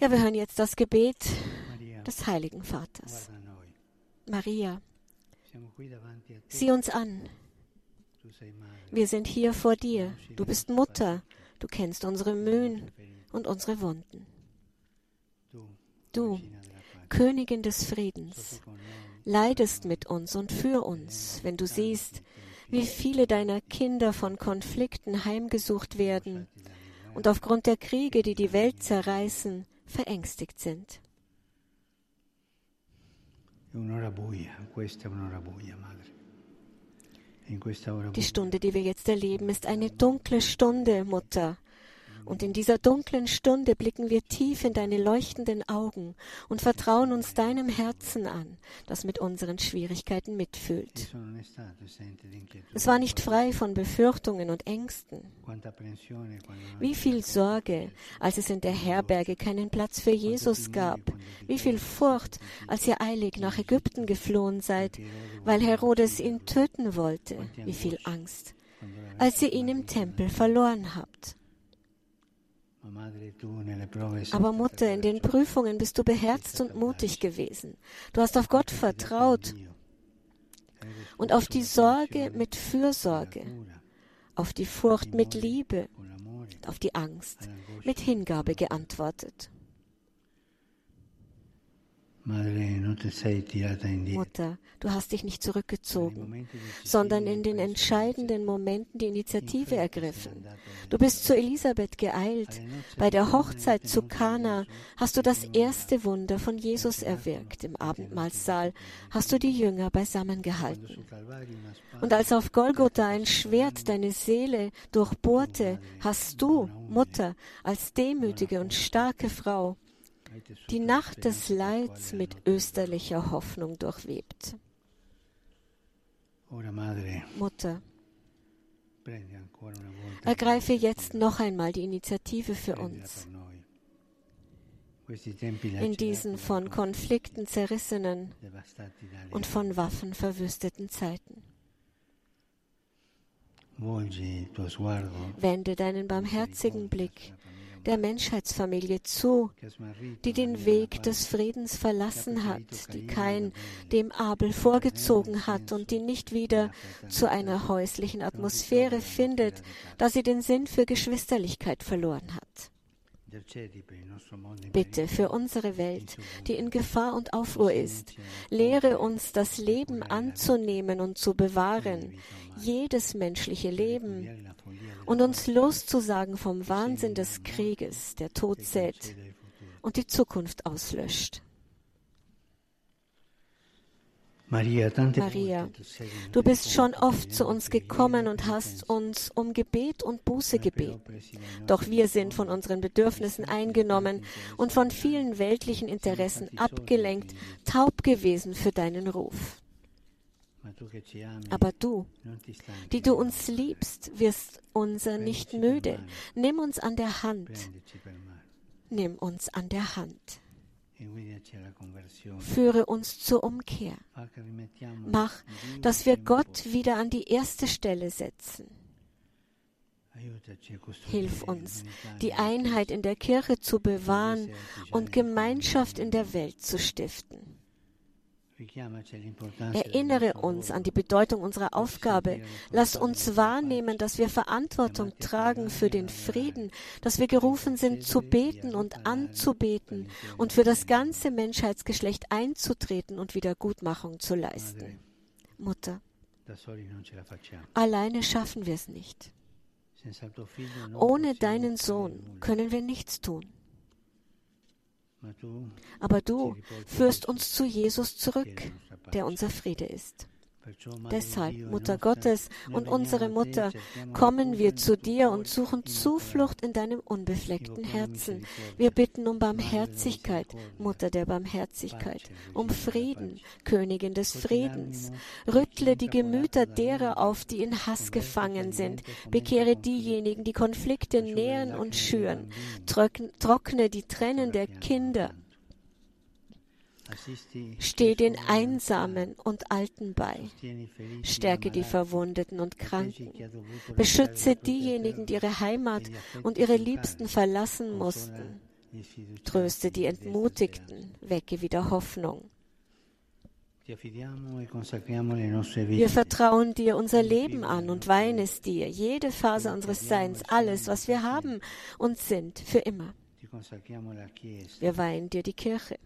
Ja, wir hören jetzt das Gebet des Heiligen Vaters. Maria, sieh uns an. Wir sind hier vor dir. Du bist Mutter. Du kennst unsere Mühen und unsere Wunden. Du. Königin des Friedens, leidest mit uns und für uns, wenn du siehst, wie viele deiner Kinder von Konflikten heimgesucht werden und aufgrund der Kriege, die die Welt zerreißen, verängstigt sind. Die Stunde, die wir jetzt erleben, ist eine dunkle Stunde, Mutter. Und in dieser dunklen Stunde blicken wir tief in deine leuchtenden Augen und vertrauen uns deinem Herzen an, das mit unseren Schwierigkeiten mitfühlt. Es war nicht frei von Befürchtungen und Ängsten. Wie viel Sorge, als es in der Herberge keinen Platz für Jesus gab. Wie viel Furcht, als ihr eilig nach Ägypten geflohen seid, weil Herodes ihn töten wollte. Wie viel Angst, als ihr ihn im Tempel verloren habt. Aber Mutter, in den Prüfungen bist du beherzt und mutig gewesen. Du hast auf Gott vertraut und auf die Sorge mit Fürsorge, auf die Furcht mit Liebe auf die Angst mit Hingabe geantwortet. Mutter, du hast dich nicht zurückgezogen, sondern in den entscheidenden Momenten die Initiative ergriffen. Du bist zu Elisabeth geeilt. Bei der Hochzeit zu Kana hast du das erste Wunder von Jesus erwirkt. Im Abendmahlsaal hast du die Jünger beisammen gehalten. Und als auf Golgotha ein Schwert deine Seele durchbohrte, hast du, Mutter, als demütige und starke Frau, die Nacht des Leids mit österlicher Hoffnung durchwebt. Mutter, ergreife jetzt noch einmal die Initiative für uns. In diesen von Konflikten zerrissenen und von Waffen verwüsteten Zeiten. Wende deinen barmherzigen Blick der Menschheitsfamilie zu, die den Weg des Friedens verlassen hat, die kein dem Abel vorgezogen hat und die nicht wieder zu einer häuslichen Atmosphäre findet, da sie den Sinn für Geschwisterlichkeit verloren hat. Bitte für unsere Welt, die in Gefahr und Aufruhr ist, lehre uns das Leben anzunehmen und zu bewahren, jedes menschliche Leben, und uns loszusagen vom Wahnsinn des Krieges, der Tod sät und die Zukunft auslöscht. Maria, Du bist schon oft zu uns gekommen und hast uns um Gebet und Buße gebeten. Doch wir sind von unseren Bedürfnissen eingenommen und von vielen weltlichen Interessen abgelenkt, taub gewesen für deinen Ruf. Aber du, die di du uns liebst, wirst unser nicht müde. Nimm uns an der Hand. Nimm uns an der Hand. Führe uns zur Umkehr. Rimettiamo Mach, dass wir Gott wieder an die erste Stelle setzen. Hilf uns, die Einheit in der Kirche zu bewahren und Gemeinschaft in der Welt zu stiften. Erinnere uns an die Bedeutung unserer Aufgabe. Lass uns wahrnehmen, dass wir Verantwortung tragen für den Frieden, dass wir gerufen sind zu beten und anzubeten und für das ganze Menschheitsgeschlecht einzutreten und Wiedergutmachung zu leisten. Mutter, alleine schaffen wir es nicht. Ohne deinen Sohn können wir nichts tun. Aber du führst uns zu Jesus zurück, der unser Friede ist. Deshalb, Mutter Gottes und unsere Mutter, kommen wir zu dir und suchen. Zuflucht in deinem unbefleckten Herzen. Wir bitten um Barmherzigkeit, Mutter der Barmherzigkeit, um Frieden. Königin des Friedens. Rüttle die Gemüter derer auf, die in Hass gefangen sind. Bekehre diejenigen, die Konflikte nähren und schüren. Trockne die Tränen der Kinder. Steh den Einsamen und Alten bei. Stärke die Verwundeten und Kranken. Beschütze diejenigen, die ihre Heimat und ihre. Liebsten verlassen mussten. Tröste die Entmutigten, wecke wieder Hoffnung. Wir vertrauen dir unser Leben an und weihen es dir, jede Phase unseres Seins, alles, was wir haben und sind, für immer. Wir weihen dir die Kirche,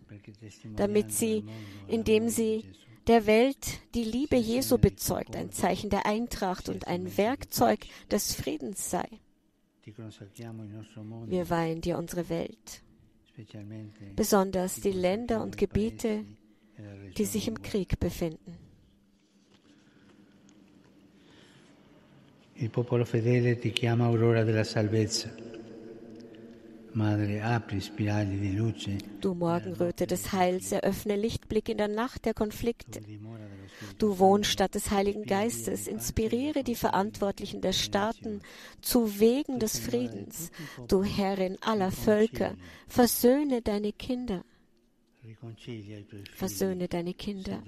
damit sie, indem sie der Welt die Liebe Jesu bezeugt, ein Zeichen der Eintracht und ein Werkzeug des Friedens sei. Wir weihen dir unsere Welt, besonders die Länder und Gebiete, e die sich im Krieg befinden. Il popolo fedele ti chiama aurora della salvezza. Du Morgenröte des Heils, eröffne Lichtblick in der Nacht der Konflikte. Du Wohnstatt des Heiligen Geistes, inspiriere die Verantwortlichen der Staaten zu Wegen des Friedens. Du Herrin aller Völker, versöhne deine Kinder, versöhne deine Kinder,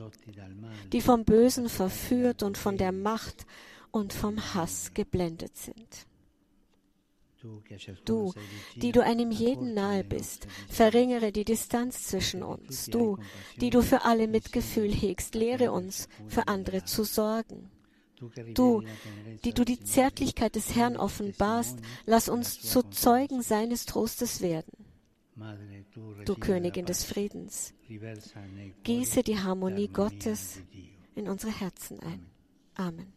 die vom Bösen verführt und von der Macht und vom Hass geblendet sind. Du, die du einem jeden nahe bist, verringere die Distanz zwischen uns. Du, die du für alle Mitgefühl hegst, lehre uns, für andere zu sorgen. Du, die du die Zärtlichkeit des Herrn offenbarst, lass uns zu Zeugen seines Trostes werden. Du Königin des Friedens, gieße die Harmonie Gottes in unsere Herzen ein. Amen.